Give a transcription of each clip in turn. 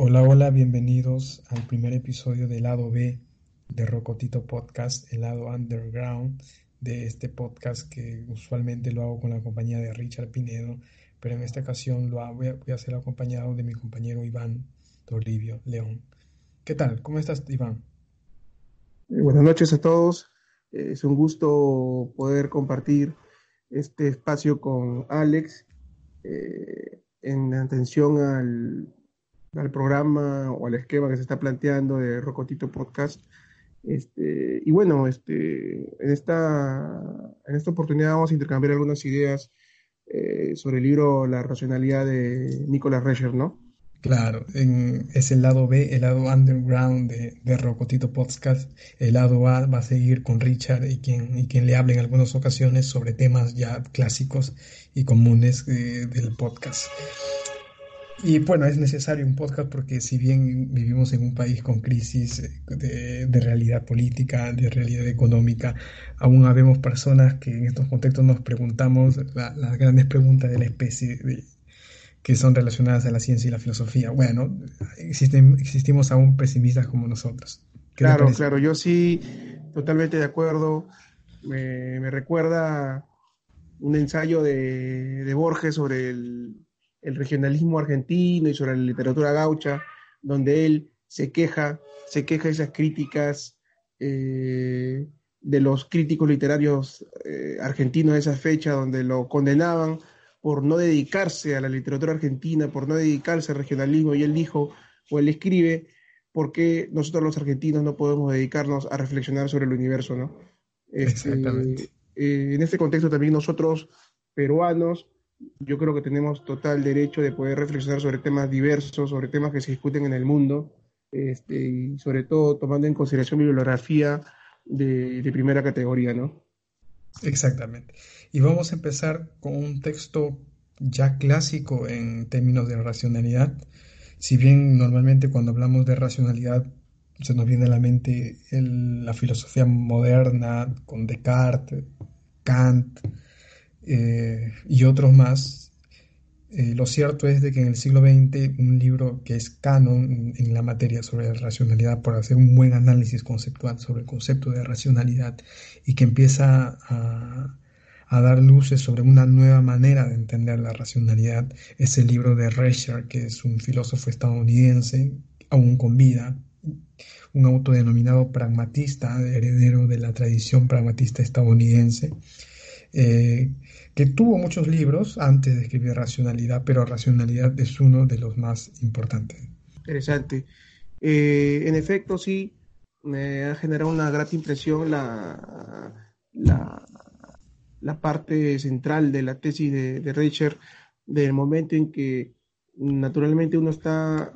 Hola, hola, bienvenidos al primer episodio del lado B de Rocotito Podcast, el lado underground de este podcast que usualmente lo hago con la compañía de Richard Pinedo, pero en esta ocasión lo a, voy a ser acompañado de mi compañero Iván Toribio León. ¿Qué tal? ¿Cómo estás, Iván? Eh, buenas noches a todos. Eh, es un gusto poder compartir este espacio con Alex eh, en atención al al programa o al esquema que se está planteando de Rocotito Podcast. Este, y bueno, este, en, esta, en esta oportunidad vamos a intercambiar algunas ideas eh, sobre el libro La racionalidad de Nicolas Rescher, ¿no? Claro, es el lado B, el lado underground de, de, Rocotito Podcast. El lado A va a seguir con Richard y quien, y quien le hable en algunas ocasiones sobre temas ya clásicos y comunes eh, del podcast. Y bueno, es necesario un podcast porque si bien vivimos en un país con crisis de, de, realidad política, de realidad económica, aún habemos personas que en estos contextos nos preguntamos las grandes preguntas de la especie de, que son relacionadas a la ciencia y la filosofía. Bueno, existen, existimos aún pesimistas como nosotros. Claro, claro, yo sí, totalmente de acuerdo. Me, me recuerda un ensayo de, de Borges sobre el el regionalismo argentino y sobre la literatura gaucha, donde él se queja, se queja de esas críticas eh, de los críticos literarios eh, argentinos de esa fecha, donde lo condenaban por no dedicarse a la literatura argentina, por no dedicarse al regionalismo, y él dijo, o él escribe, ¿por qué nosotros los argentinos no podemos dedicarnos a reflexionar sobre el universo? ¿no? Este, Exactamente. Eh, en este contexto también nosotros, peruanos, yo creo que tenemos total derecho de poder reflexionar sobre temas diversos, sobre temas que se discuten en el mundo, este, y sobre todo tomando en consideración bibliografía de, de primera categoría, ¿no? Exactamente. Y vamos a empezar con un texto ya clásico en términos de racionalidad. Si bien normalmente cuando hablamos de racionalidad se nos viene a la mente el, la filosofía moderna con Descartes, Kant, eh, y otros más. Eh, lo cierto es de que en el siglo XX un libro que es canon en la materia sobre la racionalidad, por hacer un buen análisis conceptual sobre el concepto de racionalidad y que empieza a, a dar luces sobre una nueva manera de entender la racionalidad, es el libro de Rescher, que es un filósofo estadounidense, aún con vida, un autodenominado pragmatista, heredero de la tradición pragmatista estadounidense, eh, que tuvo muchos libros antes de escribir Racionalidad, pero Racionalidad es uno de los más importantes. Interesante. Eh, en efecto, sí, me ha generado una grata impresión la, la, parte central de la tesis de, de Reicher, del momento en que naturalmente uno está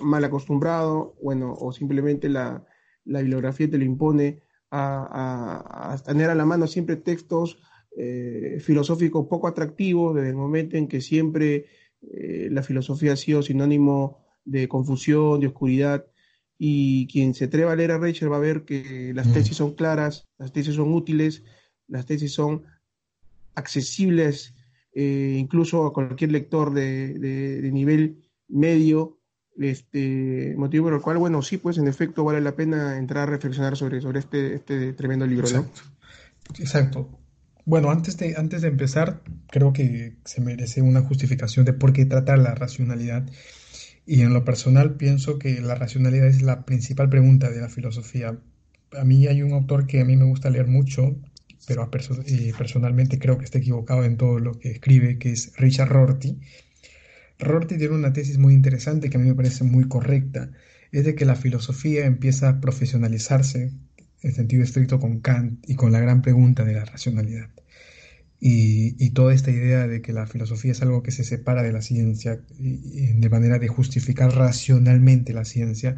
mal acostumbrado, bueno, o simplemente la, la bibliografía te lo impone a, tener a la mano siempre textos eh, filosófico poco atractivo desde el momento en que siempre eh, la filosofía ha sido sinónimo de confusión, de oscuridad, y quien se atreva a leer a Rachel va a ver que las mm. tesis son claras, las tesis son útiles, las tesis son accesibles eh, incluso a cualquier lector de, de, de, nivel medio, este motivo por el cual, bueno, sí, pues en efecto vale la pena entrar a reflexionar sobre, sobre este, este tremendo libro. Exacto. ¿no? Exacto. Bueno, antes de, antes de empezar, creo que se merece una justificación de por qué tratar la racionalidad. Y en lo personal pienso que la racionalidad es la principal pregunta de la filosofía. A mí hay un autor que a mí me gusta leer mucho, pero perso personalmente creo que está equivocado en todo lo que escribe, que es Richard Rorty. Rorty tiene una tesis muy interesante que a mí me parece muy correcta. Es de que la filosofía empieza a profesionalizarse en sentido estricto con Kant y con la gran pregunta de la racionalidad. Y, toda esta idea de que la filosofía es algo que se separa de la ciencia y, de manera de justificar racionalmente la ciencia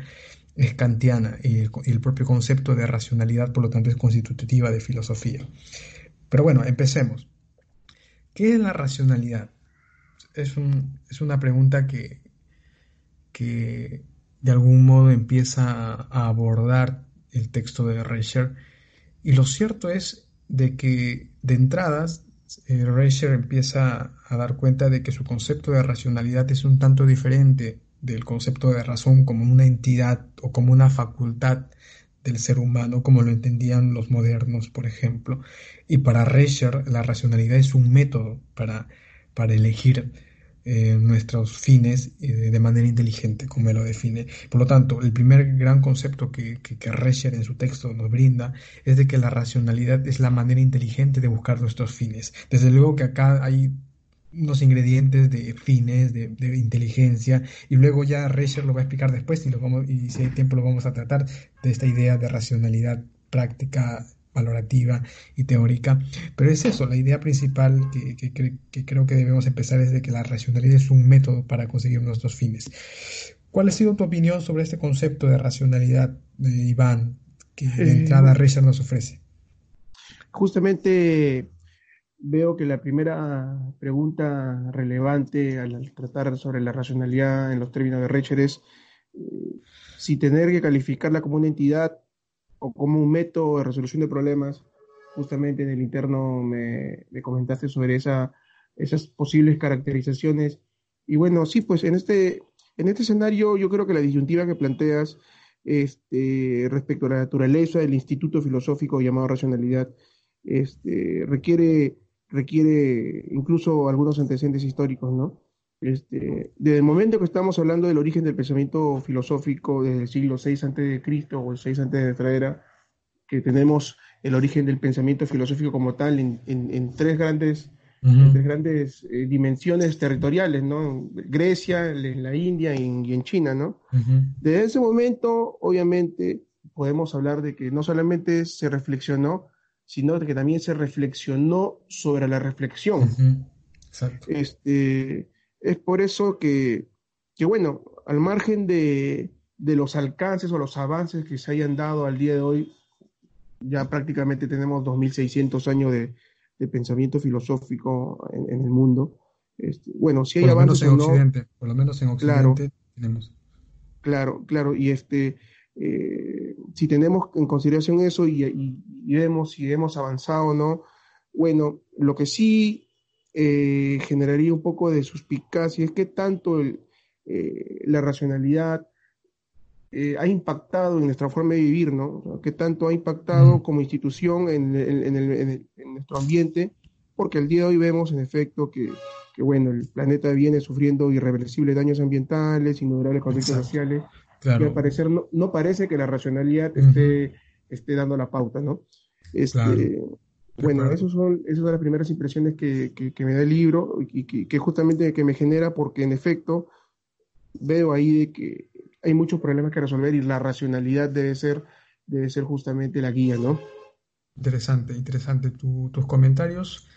es kantiana y el, propio concepto de racionalidad por lo tanto es constitutiva de filosofía. Pero bueno, empecemos. ¿Qué es la racionalidad? Es, un, es una pregunta que de algún modo empieza a abordar el texto de Reicher. Y lo cierto es de que de entradas eh, Reicher empieza a dar cuenta de que su concepto de racionalidad es un tanto diferente del concepto de razón como una entidad o como una facultad del ser humano, como lo entendían los modernos, por ejemplo. Y para Rescher, la racionalidad es un método para, para elegir eh, nuestros fines eh, de manera inteligente, como él lo define. Por lo tanto, el primer gran concepto que, que, Rescher en su texto nos brinda es de que la racionalidad es la manera inteligente de buscar nuestros fines. Desde luego que acá hay unos ingredientes de fines, de, de, inteligencia, y luego ya Rescher lo va a explicar después y, lo vamos, y si hay tiempo lo vamos a tratar de esta idea de racionalidad práctica, valorativa y teórica. Pero es eso, la idea principal que, que, que creo que debemos empezar es de que la racionalidad es un método para conseguir nuestros fines. ¿Cuál ha sido tu opinión sobre este concepto de racionalidad, de Iván, que de entrada Rescher nos ofrece? Justamente veo que la primera pregunta relevante al tratar sobre la racionalidad en los términos de Recher es eh, si tener que calificarla como una entidad o como un método de resolución de problemas. Justamente en el interno me, me comentaste sobre esa, esas posibles caracterizaciones. Y bueno, sí, pues en este, en este escenario yo creo que la disyuntiva que planteas este, respecto a la naturaleza del instituto filosófico llamado racionalidad este, requiere requiere incluso algunos antecedentes históricos, ¿no? Este, desde el momento que estamos hablando del origen del pensamiento filosófico desde el siglo VI de Cristo o el VI antes de nuestra era, que tenemos el origen del pensamiento filosófico como tal en, en, en tres grandes, uh -huh. en tres grandes eh, dimensiones territoriales, ¿no? Grecia, en la India y en, y en China, ¿no? Uh -huh. Desde ese momento, obviamente, podemos hablar de que no solamente se reflexionó sino que también se reflexionó sobre la reflexión. Uh -huh. este, es por eso que, que, bueno, al margen de, de, los alcances o los avances que se hayan dado al día de hoy, ya prácticamente tenemos 2.600 años de, de, pensamiento filosófico en, en el mundo. Este, bueno, si hay por avances en Occidente, por lo menos en Occidente claro, tenemos. Claro, claro, y este, eh, si tenemos en consideración eso y, y, y, vemos si hemos avanzado o no, bueno, lo que sí eh, generaría un poco de suspicacia es que tanto el, eh, la racionalidad eh, ha impactado en nuestra forma de vivir, ¿no? Que tanto ha impactado como institución en, en, en, el, en, nuestro ambiente, porque al día de hoy vemos en efecto que, que bueno, el planeta viene sufriendo irreversibles daños ambientales, innumerables conflictos sociales, Claro. Y al parecer no, no, parece que la racionalidad uh -huh. esté, esté, dando la pauta, ¿no? Este, claro. Bueno, esas son, esas son las primeras impresiones que, que, que me da el libro y que, que, justamente que me genera porque en efecto veo ahí de que hay muchos problemas que resolver y la racionalidad debe ser, debe ser justamente la guía, ¿no? Interesante, interesante. Tu, tus comentarios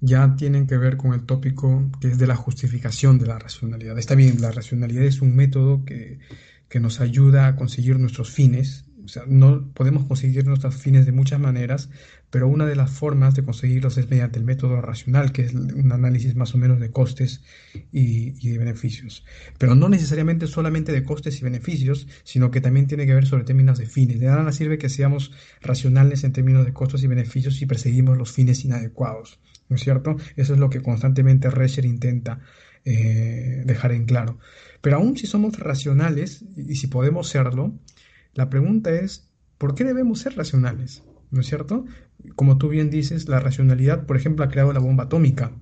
ya tienen que ver con el tópico que es de la justificación de la racionalidad. Está bien, la racionalidad es un método que que nos ayuda a conseguir nuestros fines. O sea, no podemos conseguir nuestros fines de muchas maneras, pero una de las formas de conseguirlos es mediante el método racional, que es un análisis más o menos de costes y, y, de beneficios. Pero no necesariamente solamente de costes y beneficios, sino que también tiene que ver sobre términos de fines. De nada sirve que seamos racionales en términos de costos y beneficios si perseguimos los fines inadecuados. ¿No es cierto? Eso es lo que constantemente Rescher intenta eh, dejar en claro. Pero aún si somos racionales y si podemos serlo, la pregunta es, ¿por qué debemos ser racionales? ¿No es cierto? Como tú bien dices, la racionalidad, por ejemplo, ha creado la bomba atómica,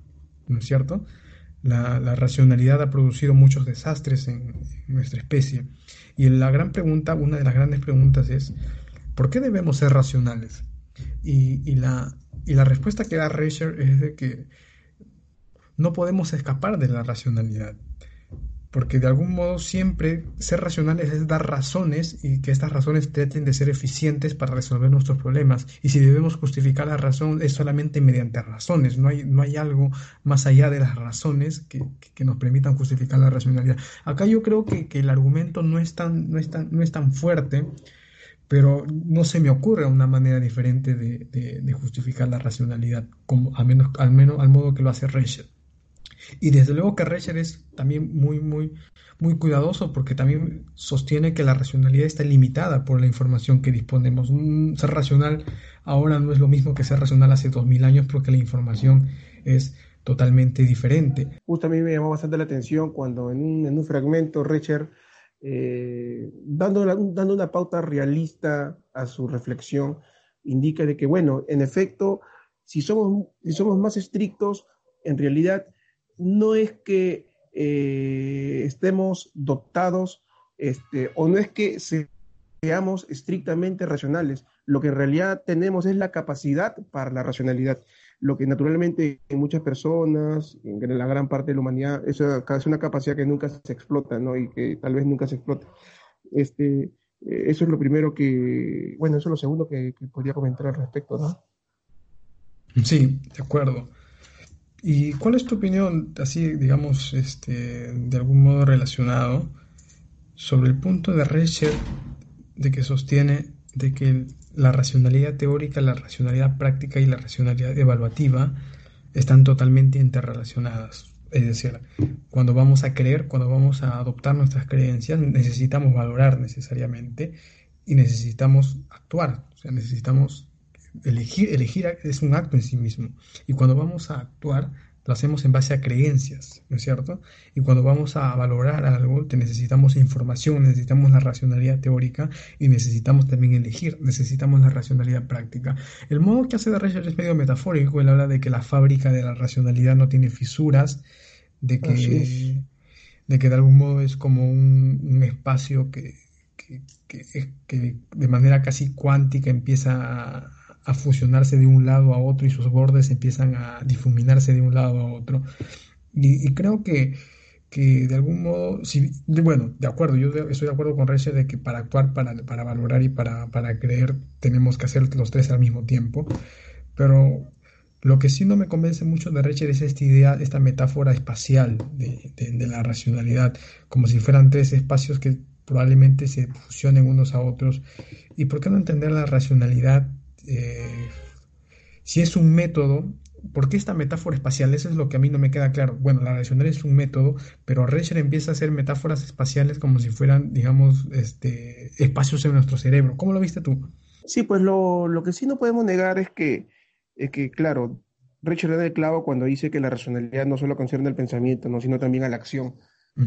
¿no es cierto? La, racionalidad ha producido muchos desastres en, nuestra especie. Y la gran pregunta, una de las grandes preguntas es, ¿por qué debemos ser racionales? Y, la, respuesta que da Reicher es de que no podemos escapar de la racionalidad porque de algún modo siempre ser racionales es dar razones y que estas razones traten de ser eficientes para resolver nuestros problemas. Y si debemos justificar la razón es solamente mediante razones, no hay, no hay algo más allá de las razones que, que nos permitan justificar la racionalidad. Acá yo creo que, que el argumento no es, tan, no, es tan, no es tan fuerte, pero no se me ocurre una manera diferente de, de, justificar la racionalidad, como, al, menos, al, menos, al modo que lo hace Reichel. Y desde luego que Reicher es también muy, muy, muy cuidadoso porque también sostiene que la racionalidad está limitada por la información que disponemos. Ser racional ahora no es lo mismo que ser racional hace dos mil años porque la información es totalmente diferente. Justo a me llamó bastante la atención cuando en un, en un fragmento Recher, eh, dando, dando una pauta realista a su reflexión, indica de que, bueno, en efecto, si somos, si somos más estrictos, en realidad no es que eh, estemos dotados este, o no es que seamos estrictamente racionales, lo que en realidad tenemos es la capacidad para la racionalidad, lo que naturalmente en muchas personas, en la gran parte de la humanidad, es una capacidad que nunca se explota, ¿no? Y que tal vez nunca se explota. Este, eh, eso es lo primero que, bueno, eso es lo segundo que, que podría comentar al respecto, ¿no? Sí, de acuerdo. ¿Y cuál es tu opinión, así digamos, este, de algún modo relacionado, sobre el punto de Recher de que sostiene de que la racionalidad teórica, la racionalidad práctica y la racionalidad evaluativa están totalmente interrelacionadas? Es decir, cuando vamos a creer, cuando vamos a adoptar nuestras creencias, necesitamos valorar necesariamente y necesitamos actuar, o sea, necesitamos elegir, elegir es un acto en sí mismo. Y cuando vamos a actuar, lo hacemos en base a creencias, ¿no es cierto? Y cuando vamos a valorar algo, te necesitamos información, necesitamos la racionalidad teórica y necesitamos también elegir, necesitamos la racionalidad práctica. El modo que hace de Recher es medio metafórico, él habla de que la fábrica de la racionalidad no tiene fisuras, de que, de, que de algún modo es como un, espacio que, que, que, de manera casi cuántica empieza a, a fusionarse de un lado a otro y sus bordes empiezan a difuminarse de un lado a otro. Y, creo que, que, de algún modo, si, bueno, de acuerdo, yo estoy de acuerdo con Reche de que para actuar, para, para valorar y para, para, creer tenemos que hacer los tres al mismo tiempo, pero lo que sí no me convence mucho de Recher es esta idea, esta metáfora espacial de, de la racionalidad, como si fueran tres espacios que probablemente se fusionen unos a otros. ¿Y por qué no entender la racionalidad eh, si es un método, ¿por qué esta metáfora espacial? Eso es lo que a mí no me queda claro. Bueno, la racionalidad es un método, pero Recher empieza a hacer metáforas espaciales como si fueran, digamos, este, espacios en nuestro cerebro. ¿Cómo lo viste tú? Sí, pues lo, que sí no podemos negar es que, es que claro, Recher da el clavo cuando dice que la racionalidad no solo concierne al pensamiento, ¿no? sino también a la acción.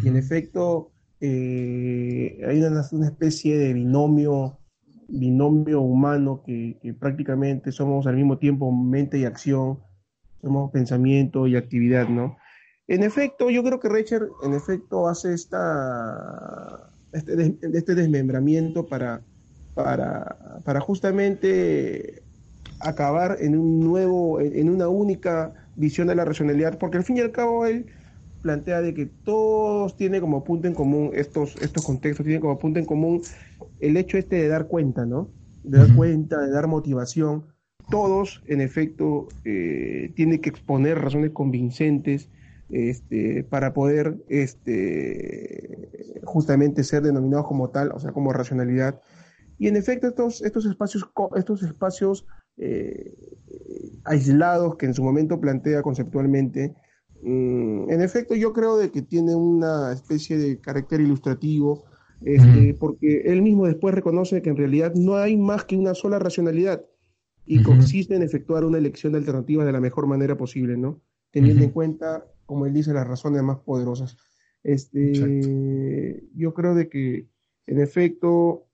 Y en efecto, eh, hay una, una, especie de binomio binomio humano que, prácticamente somos al mismo tiempo mente y acción, somos pensamiento y actividad, ¿no? En efecto, yo creo que Recher, en efecto, hace esta, este, este desmembramiento para, para, para justamente acabar en un nuevo, en una única visión de la racionalidad, porque al fin y al cabo él plantea de que todos tienen como punto en común, estos, estos contextos tienen como punto en común el hecho este de dar cuenta, ¿no? De dar cuenta, de dar motivación. Todos, en efecto, eh, tienen que exponer razones convincentes este, para poder este, justamente ser denominados como tal, o sea, como racionalidad. Y en efecto, estos, estos espacios, estos espacios eh, aislados que en su momento plantea conceptualmente, Mm, en efecto, yo creo de que tiene una especie de carácter ilustrativo, este, porque él mismo después reconoce que en realidad no hay más que una sola racionalidad y consiste en efectuar una elección de alternativas de la mejor manera posible, ¿no? Teniendo en cuenta, como él dice, las razones más poderosas. Este, yo creo de que, en efecto,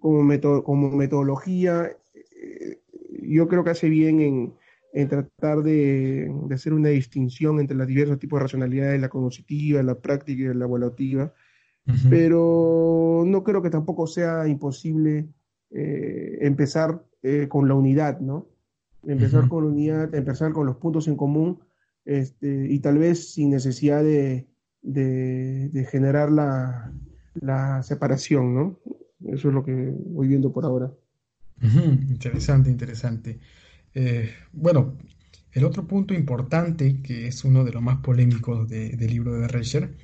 como, como metodología, eh, yo creo que hace bien en, en tratar de, hacer una distinción entre los diversos tipos de racionalidades, la cognitiva, la práctica y la evaluativa, pero no creo que tampoco sea imposible eh, empezar eh, con la unidad, ¿no? Empezar con la unidad, empezar con los puntos en común este, y tal vez sin necesidad de, generar la, la, separación, ¿no? Eso es lo que voy viendo por ahora. Interesante, interesante. Eh, bueno, el otro punto importante, que es uno de los más polémicos del libro de Reicher,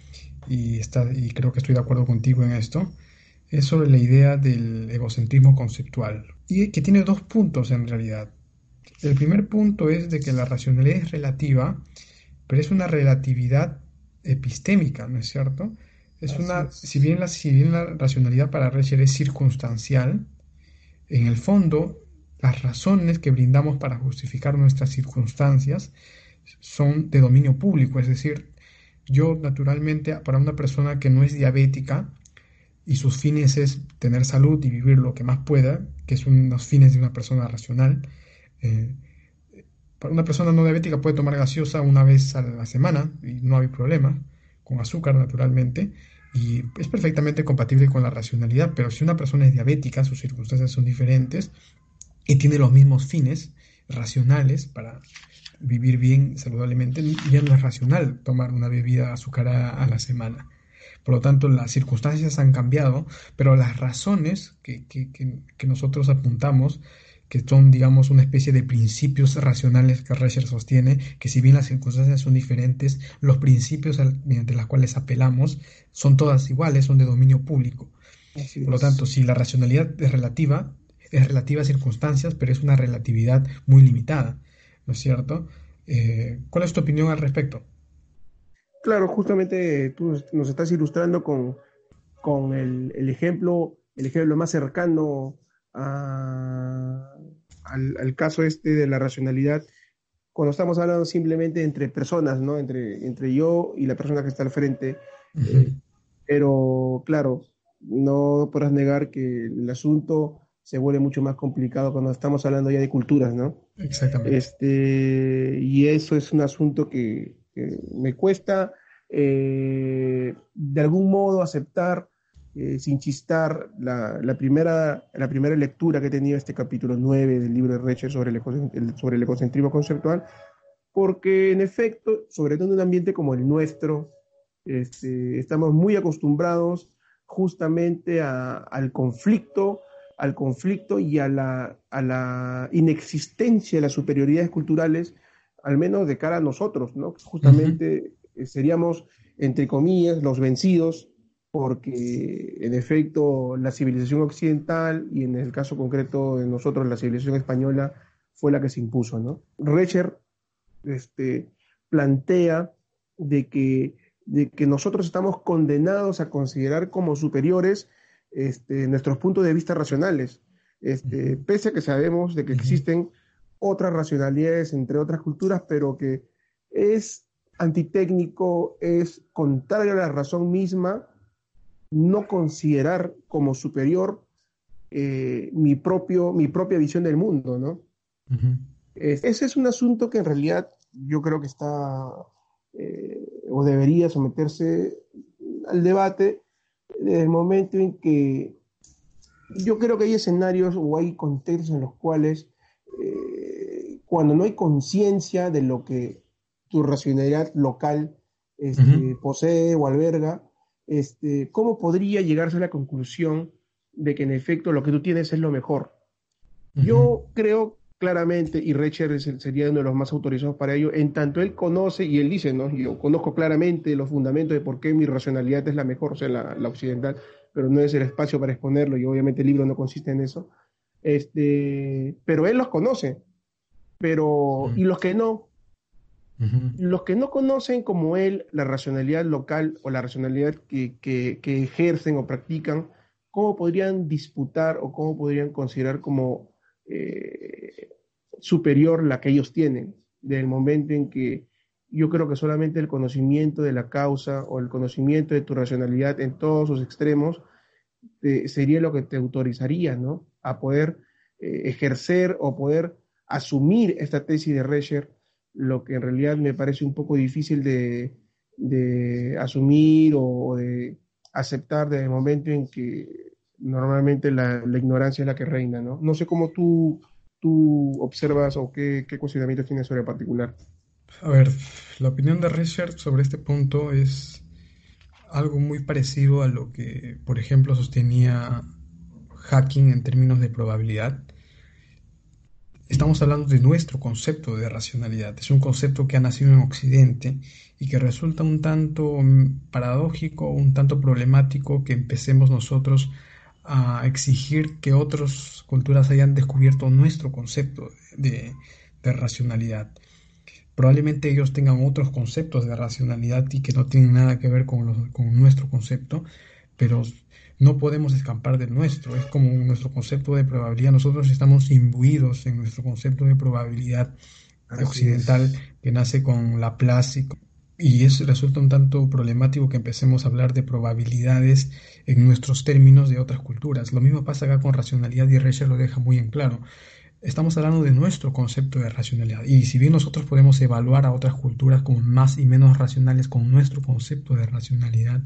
y, está, y creo que estoy de acuerdo contigo en esto, es sobre la idea del egocentrismo conceptual, y que tiene dos puntos en realidad. El primer punto es de que la racionalidad es relativa, pero es una relatividad epistémica, ¿no es cierto? Es una, si bien, la, si bien la racionalidad para Reicher es circunstancial, en el fondo las razones que brindamos para justificar nuestras circunstancias son de dominio público, es decir, yo naturalmente para una persona que no es diabética y sus fines es tener salud y vivir lo que más pueda, que son los fines de una persona racional, eh, para una persona no diabética puede tomar gaseosa una vez a la semana y no hay problema, con azúcar naturalmente, y es perfectamente compatible con la racionalidad, pero si una persona es diabética, sus circunstancias son diferentes y tiene los mismos fines racionales para vivir bien saludablemente, ya no es racional tomar una bebida azucarada a la semana. Por lo tanto, las circunstancias han cambiado, pero las razones que, que nosotros apuntamos que son, digamos, una especie de principios racionales que Rescher sostiene, que si bien las circunstancias son diferentes, los principios mediante los cuales apelamos son todas iguales, son de dominio público. Por lo tanto, si la racionalidad es relativa, es relativa a circunstancias, pero es una relatividad muy limitada, ¿no es cierto? Eh, ¿Cuál es tu opinión al respecto? Claro, justamente tú nos estás ilustrando con, con el, el ejemplo, el ejemplo más cercano al, caso este de la racionalidad cuando estamos hablando simplemente entre personas, ¿no? Entre, entre yo y la persona que está al frente. Eh, pero claro, no podrás negar que el asunto se vuelve mucho más complicado cuando estamos hablando ya de culturas, ¿no? Exactamente. Este, y eso es un asunto que, me cuesta eh, de algún modo aceptar eh, sin chistar, la, primera, la primera lectura que he tenido este capítulo 9 del libro de Reche sobre el, sobre el ecocentrismo conceptual, porque en efecto, sobre todo en un ambiente como el nuestro, este, estamos muy acostumbrados justamente al conflicto, al conflicto y a la, a la inexistencia de las superioridades culturales, al menos de cara a nosotros, ¿no? Justamente eh, seríamos, entre comillas, los vencidos porque en efecto la civilización occidental y en el caso concreto de nosotros la civilización española fue la que se impuso, ¿no? Recher este, plantea de que, de que nosotros estamos condenados a considerar como superiores este, nuestros puntos de vista racionales, este, pese a que sabemos de que existen otras racionalidades entre otras culturas, pero que es antitécnico, es contrario a la razón misma no considerar como superior eh, mi, propio, mi propia visión del mundo, ¿no? ese es un asunto que en realidad yo creo que está eh, o debería someterse al debate desde el momento en que yo creo que hay escenarios o hay contextos en los cuales eh, cuando no hay conciencia de lo que tu racionalidad local este, posee o alberga, este, ¿cómo podría llegarse a la conclusión de que en efecto lo que tú tienes es lo mejor? Yo creo claramente, y Recher sería uno de los más autorizados para ello, en tanto él conoce, y él dice, ¿no? Yo conozco claramente los fundamentos de por qué mi racionalidad es la mejor, o sea, la, occidental, pero no es el espacio para exponerlo, y obviamente el libro no consiste en eso. Este, pero él los conoce, pero, y los que no, los que no conocen como él la racionalidad local o la racionalidad que, ejercen o practican, ¿cómo podrían disputar o cómo podrían considerar como eh, superior la que ellos tienen? Del momento en que yo creo que solamente el conocimiento de la causa o el conocimiento de tu racionalidad en todos sus extremos eh, sería lo que te autorizaría ¿no? a poder eh, ejercer o poder asumir esta tesis de Rescher lo que en realidad me parece un poco difícil de, asumir o, de aceptar desde el momento en que normalmente la, ignorancia es la que reina, ¿no? No sé cómo tú, tú observas o qué, qué tienes sobre el particular. A ver, la opinión de Richard sobre este punto es algo muy parecido a lo que, por ejemplo, sostenía Hacking en términos de probabilidad Estamos hablando de nuestro concepto de racionalidad. Es un concepto que ha nacido en Occidente y que resulta un tanto mm, paradójico, un tanto problemático que empecemos nosotros a exigir que otras culturas hayan descubierto nuestro concepto de, racionalidad. Probablemente ellos tengan otros conceptos de racionalidad y que no tienen nada que ver con, con nuestro concepto, pero no podemos escapar del nuestro. Es como nuestro concepto de probabilidad. Nosotros estamos imbuidos en nuestro concepto de probabilidad occidental que nace con la y y eso resulta un tanto problemático que empecemos a hablar de probabilidades en nuestros términos de otras culturas. Lo mismo pasa acá con racionalidad y Reicher lo deja muy en claro. Estamos hablando de nuestro concepto de racionalidad y si bien nosotros podemos evaluar a otras culturas como más y menos racionales con nuestro concepto de racionalidad,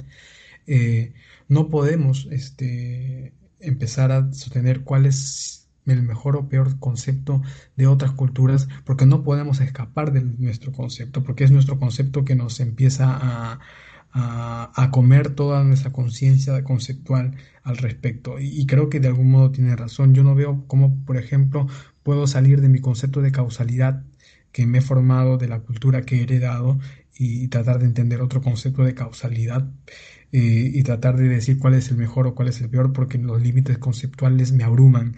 eh, no podemos este, empezar a sostener cuál es el mejor o peor concepto de otras culturas, porque no podemos escapar de nuestro concepto, porque es nuestro concepto que nos empieza a, a, comer toda nuestra conciencia conceptual al respecto. Y, creo que de algún modo tiene razón. Yo no veo cómo, por ejemplo, puedo salir de mi concepto de causalidad que me he formado de la cultura que he heredado y tratar de entender otro concepto de causalidad eh, y tratar de decir cuál es el mejor o cuál es el peor porque los límites conceptuales me abruman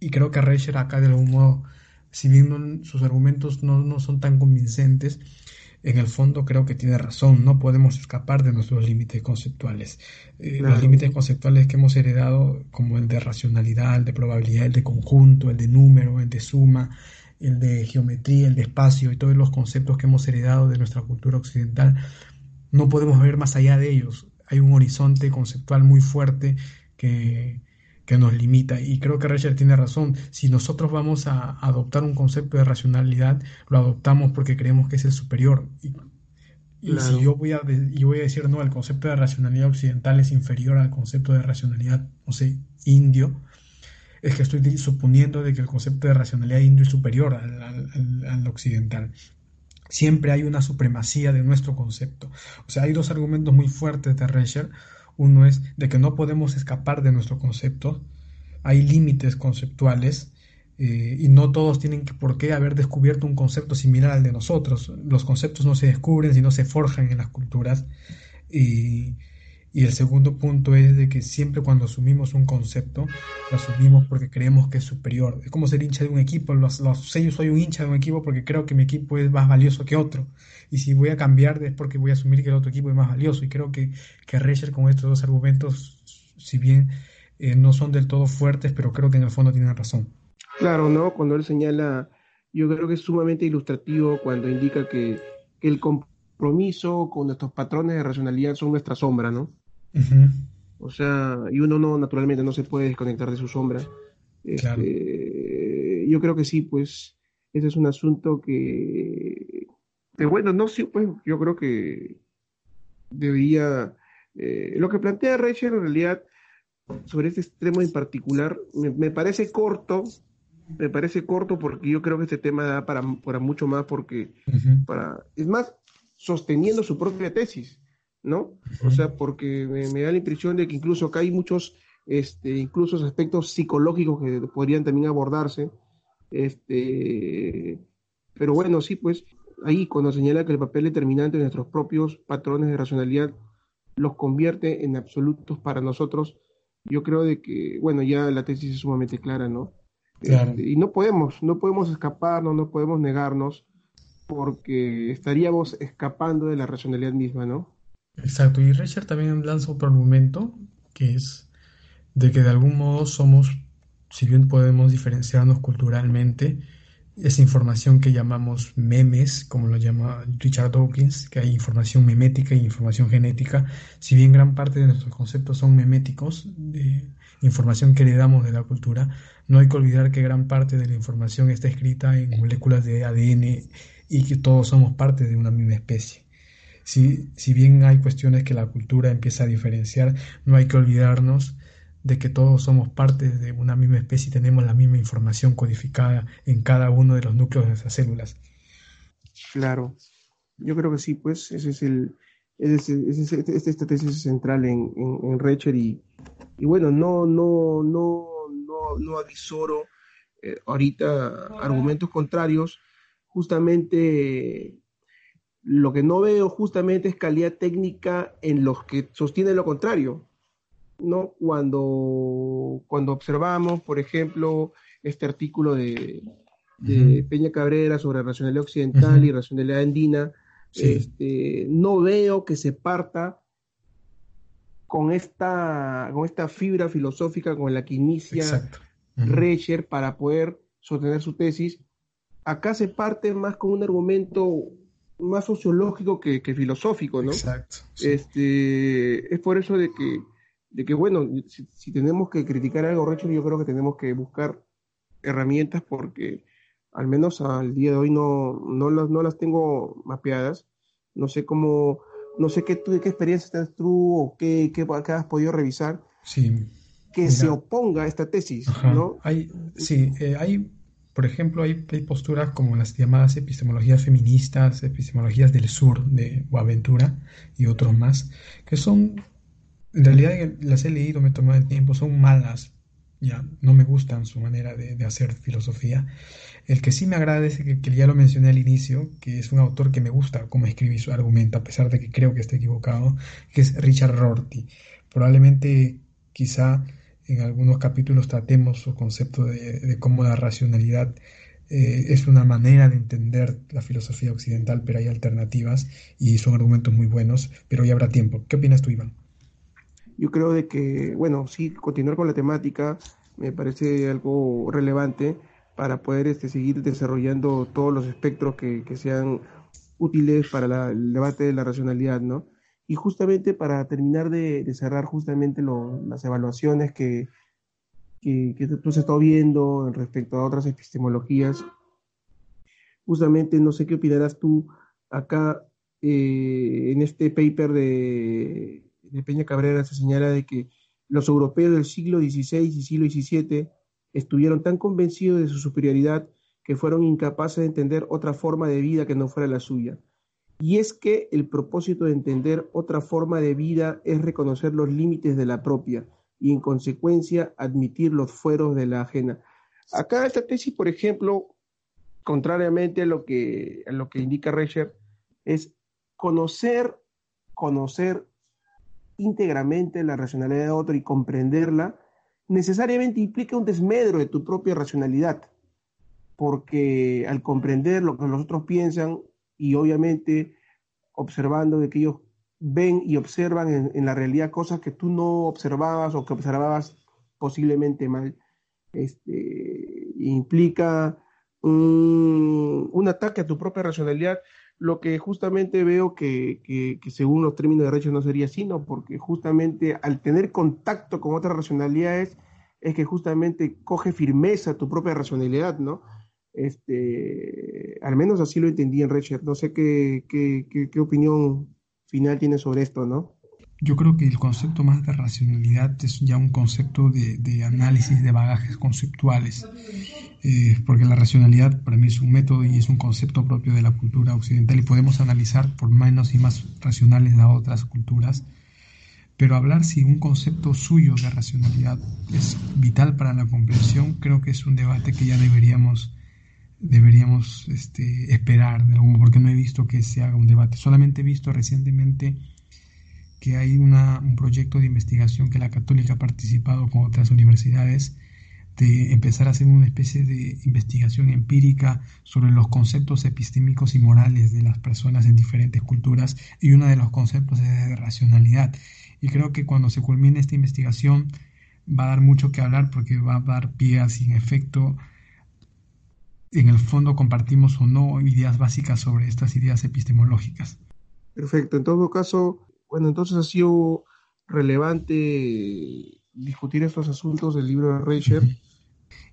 y, creo que Reicher acá de algún modo, si bien sus argumentos no, son tan convincentes, en el fondo creo que tiene razón, no podemos escapar de nuestros límites conceptuales. Eh, los límites conceptuales que hemos heredado, como el de racionalidad, el de probabilidad, el de conjunto, el de número, el de suma, el de geometría, el de espacio y todos los conceptos que hemos heredado de nuestra cultura occidental, no podemos ver más allá de ellos. Hay un horizonte conceptual muy fuerte que, que nos limita. Y creo que Reicher tiene razón. Si nosotros vamos a adoptar un concepto de racionalidad, lo adoptamos porque creemos que es el superior. Y, si yo voy, a, voy a decir, no, el concepto de racionalidad occidental es inferior al concepto de racionalidad, no sé, indio, es que estoy suponiendo de que el concepto de racionalidad indio es superior al, al occidental siempre hay una supremacía de nuestro concepto. O sea, hay dos argumentos muy fuertes de Reicher. Uno es de que no podemos escapar de nuestro concepto, hay límites conceptuales eh, y no todos tienen por qué haber descubierto un concepto similar al de nosotros. Los conceptos no se descubren, sino se forjan en las culturas. Y, el segundo punto es de que siempre cuando asumimos un concepto, lo asumimos porque creemos que es superior. Es como ser hincha de un equipo. Los, los, yo soy un hincha de un equipo porque creo que mi equipo es más valioso que otro y si voy a cambiar es porque voy a asumir que el otro equipo es más valioso. Y creo que, que Reicher con estos dos argumentos, si bien eh, no son del todo fuertes, pero creo que en el fondo tienen razón. Claro, ¿no? Cuando él señala, yo creo que es sumamente ilustrativo cuando indica que, el compromiso con nuestros patrones de racionalidad son nuestra sombra, ¿no? O sea, y uno no, naturalmente, no se puede desconectar de su sombra. Este, yo creo que sí, pues, ese es un asunto que, bueno, no, sí, pues yo creo que debería, eh, lo que plantea Rachel en realidad sobre este extremo en particular, me, parece corto, me parece corto porque yo creo que este tema da para, para mucho más porque, para, es más, sosteniendo su propia tesis, ¿no? O sea, porque me, da la impresión de que incluso acá hay muchos, este, incluso aspectos psicológicos que podrían también abordarse, este, pero bueno, sí, pues ahí cuando señala que el papel determinante de nuestros propios patrones de racionalidad los convierte en absolutos para nosotros, yo creo de que, bueno, ya la tesis es sumamente clara, ¿no? Este, y no podemos, no podemos escaparnos, no podemos negarnos, porque estaríamos escapando de la racionalidad misma, ¿no? Exacto, y Richard también lanza otro argumento, que es de que de algún modo somos, si bien podemos diferenciarnos culturalmente, esa información que llamamos memes, como lo llama Richard Dawkins, que hay información memética y información genética, si bien gran parte de nuestros conceptos son meméticos, de información que heredamos de la cultura, no hay que olvidar que gran parte de la información está escrita en moléculas de ADN y que todos somos parte de una misma especie. Si, si bien hay cuestiones que la cultura empieza a diferenciar, no hay que olvidarnos de que todos somos parte de una misma especie y tenemos la misma información codificada en cada uno de los núcleos de nuestras células. Claro, yo creo que sí, pues ese es el, ese, ese, esta tesis central en, en, Recher y, y, bueno, no, no, no, no, no avisoro eh, ahorita argumentos contrarios, justamente lo que no veo justamente es calidad técnica en los que sostienen lo contrario. ¿No? Cuando, cuando observamos, por ejemplo, este artículo de, Peña Cabrera sobre racionalidad occidental y racionalidad andina, este, no veo que se parta con esta, con esta fibra filosófica con la que inicia Reicher para poder sostener su tesis, acá se parte más con un argumento más sociológico que, filosófico, ¿no? Exacto. Este, es por eso de que, de que bueno, si, tenemos que criticar algo, Recho, yo creo que tenemos que buscar herramientas porque al menos al día de hoy no, no, las, no las tengo mapeadas. No sé cómo, no sé qué, qué experiencia tienes tú o qué, qué, has podido revisar. Sí. Que se oponga a esta tesis, ¿no? Hay, sí, eh, hay por ejemplo, hay, posturas como las llamadas epistemologías feministas, epistemologías del sur de Boaventura y otros más, que son, en realidad las he leído, me he tomado el tiempo, son malas, ya no me gustan su manera de, hacer filosofía. El que sí me agrada es que, ya lo mencioné al inicio, que es un autor que me gusta cómo escribe su argumento, a pesar de que creo que esté equivocado, que es Richard Rorty. Probablemente, quizá en algunos capítulos tratemos su concepto de, cómo la racionalidad eh, es una manera de entender la filosofía occidental, pero hay alternativas y son argumentos muy buenos, pero ya habrá tiempo. ¿Qué opinas tú, Iván? Yo creo de que, bueno, sí, continuar con la temática me parece algo relevante para poder este, seguir desarrollando todos los espectros que, sean útiles para el debate de la racionalidad, ¿no? Y justamente para terminar de, cerrar justamente las evaluaciones que, que, tú has estado viendo respecto a otras epistemologías, justamente no sé qué opinarás tú acá eh, en este paper de, de, Peña Cabrera se señala de que los europeos del siglo XVI y siglo XVII estuvieron tan convencidos de su superioridad que fueron incapaces de entender otra forma de vida que no fuera la suya. Y es que el propósito de entender otra forma de vida es reconocer los límites de la propia y en consecuencia admitir los fueros de la ajena. Acá esta tesis, por ejemplo, contrariamente a lo que, a lo que indica Recher, es conocer, conocer íntegramente la racionalidad de otro y comprenderla, necesariamente implica un desmedro de tu propia racionalidad, porque al comprender lo que los otros piensan, y obviamente observando de que ellos ven y observan en, la realidad cosas que tú no observabas o que observabas posiblemente mal. Este, implica un, ataque a tu propia racionalidad, lo que justamente veo que, que, según los términos de derecho no sería así, ¿no? Porque justamente al tener contacto con otras racionalidades es que justamente coge firmeza tu propia racionalidad, ¿no? Este, al menos así lo entendí en Richard. No sé qué, qué, qué, opinión final tiene sobre esto, ¿no? Yo creo que el concepto más de racionalidad es ya un concepto de, de análisis de bagajes conceptuales, eh, porque la racionalidad para mí es un método y es un concepto propio de la cultura occidental y podemos analizar por menos y más racionales a otras culturas, pero hablar si un concepto suyo de racionalidad es vital para la comprensión, creo que es un debate que ya deberíamos deberíamos este, esperar, de porque no he visto que se haga un debate. Solamente he visto recientemente que hay una, un proyecto de investigación que la Católica ha participado con otras universidades de empezar a hacer una especie de investigación empírica sobre los conceptos epistémicos y morales de las personas en diferentes culturas y uno de los conceptos es de racionalidad. Y creo que cuando se culmine esta investigación va a dar mucho que hablar porque va a dar pie a, sin efecto, en el fondo compartimos o no ideas básicas sobre estas ideas epistemológicas. Perfecto, en todo caso, bueno, entonces ha sido relevante discutir estos asuntos del libro de Reicher.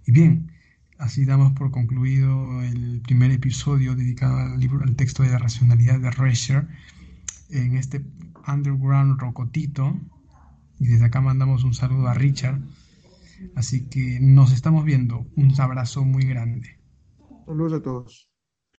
Y bien, así damos por concluido el primer episodio dedicado al libro, al texto de la racionalidad de Reicher en este underground rocotito. Y desde acá mandamos un saludo a Richard. Así que nos estamos viendo. Un abrazo muy grande. Saludos a todos.